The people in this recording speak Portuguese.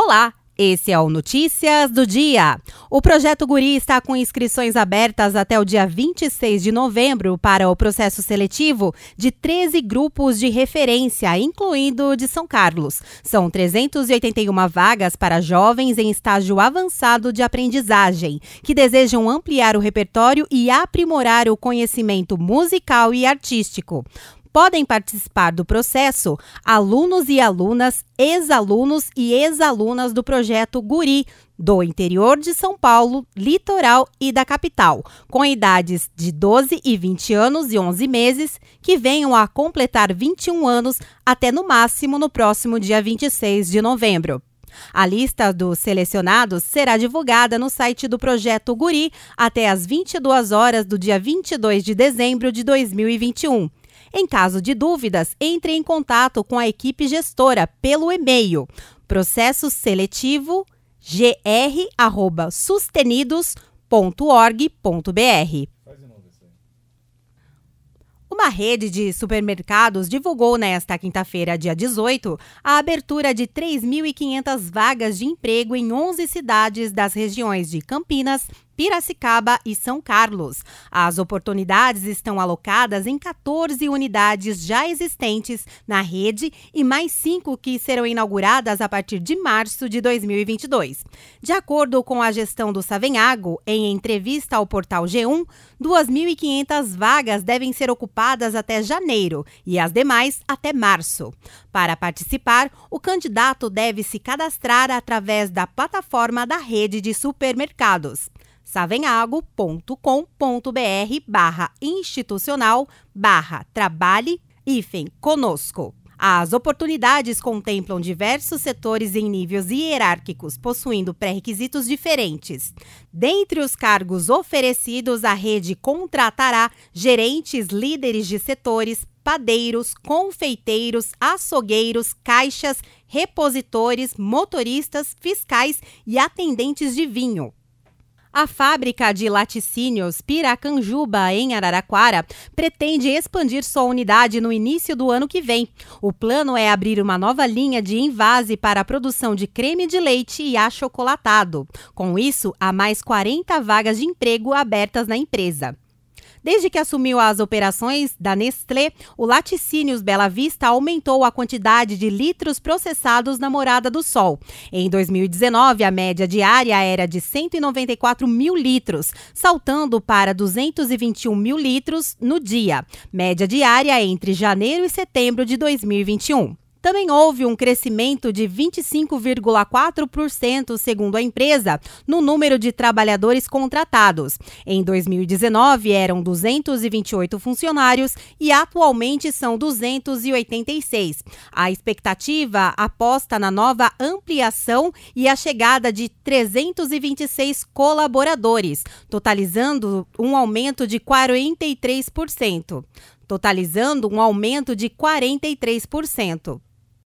Olá! Esse é o Notícias do Dia. O projeto Guri está com inscrições abertas até o dia 26 de novembro para o processo seletivo de 13 grupos de referência, incluindo o de São Carlos. São 381 vagas para jovens em estágio avançado de aprendizagem, que desejam ampliar o repertório e aprimorar o conhecimento musical e artístico. Podem participar do processo alunos e alunas, ex-alunos e ex-alunas do projeto Guri, do interior de São Paulo, litoral e da capital, com idades de 12 e 20 anos e 11 meses, que venham a completar 21 anos até no máximo no próximo dia 26 de novembro. A lista dos selecionados será divulgada no site do projeto Guri até às 22 horas do dia 22 de dezembro de 2021. Em caso de dúvidas, entre em contato com a equipe gestora pelo e-mail processo seletivo gr@sustenidos.org.br. Uma rede de supermercados divulgou nesta quinta-feira, dia 18, a abertura de 3.500 vagas de emprego em 11 cidades das regiões de Campinas, Piracicaba e São Carlos. As oportunidades estão alocadas em 14 unidades já existentes na rede e mais cinco que serão inauguradas a partir de março de 2022. De acordo com a gestão do Savenhago, em entrevista ao portal G1, 2.500 vagas devem ser ocupadas até janeiro e as demais até março. Para participar, o candidato deve se cadastrar através da plataforma da rede de supermercados savenhago.com.br barra institucional barra trabalhe hífen conosco. As oportunidades contemplam diversos setores em níveis hierárquicos, possuindo pré-requisitos diferentes. Dentre os cargos oferecidos, a rede contratará gerentes líderes de setores, padeiros, confeiteiros, açougueiros, caixas, repositores, motoristas, fiscais e atendentes de vinho. A fábrica de laticínios Piracanjuba, em Araraquara, pretende expandir sua unidade no início do ano que vem. O plano é abrir uma nova linha de invase para a produção de creme de leite e achocolatado. Com isso, há mais 40 vagas de emprego abertas na empresa. Desde que assumiu as operações da Nestlé, o Laticínios Bela Vista aumentou a quantidade de litros processados na Morada do Sol. Em 2019, a média diária era de 194 mil litros, saltando para 221 mil litros no dia, média diária entre janeiro e setembro de 2021. Também houve um crescimento de 25,4%, segundo a empresa, no número de trabalhadores contratados. Em 2019, eram 228 funcionários e atualmente são 286. A expectativa aposta na nova ampliação e a chegada de 326 colaboradores, totalizando um aumento de 43%. Totalizando um aumento de 43%.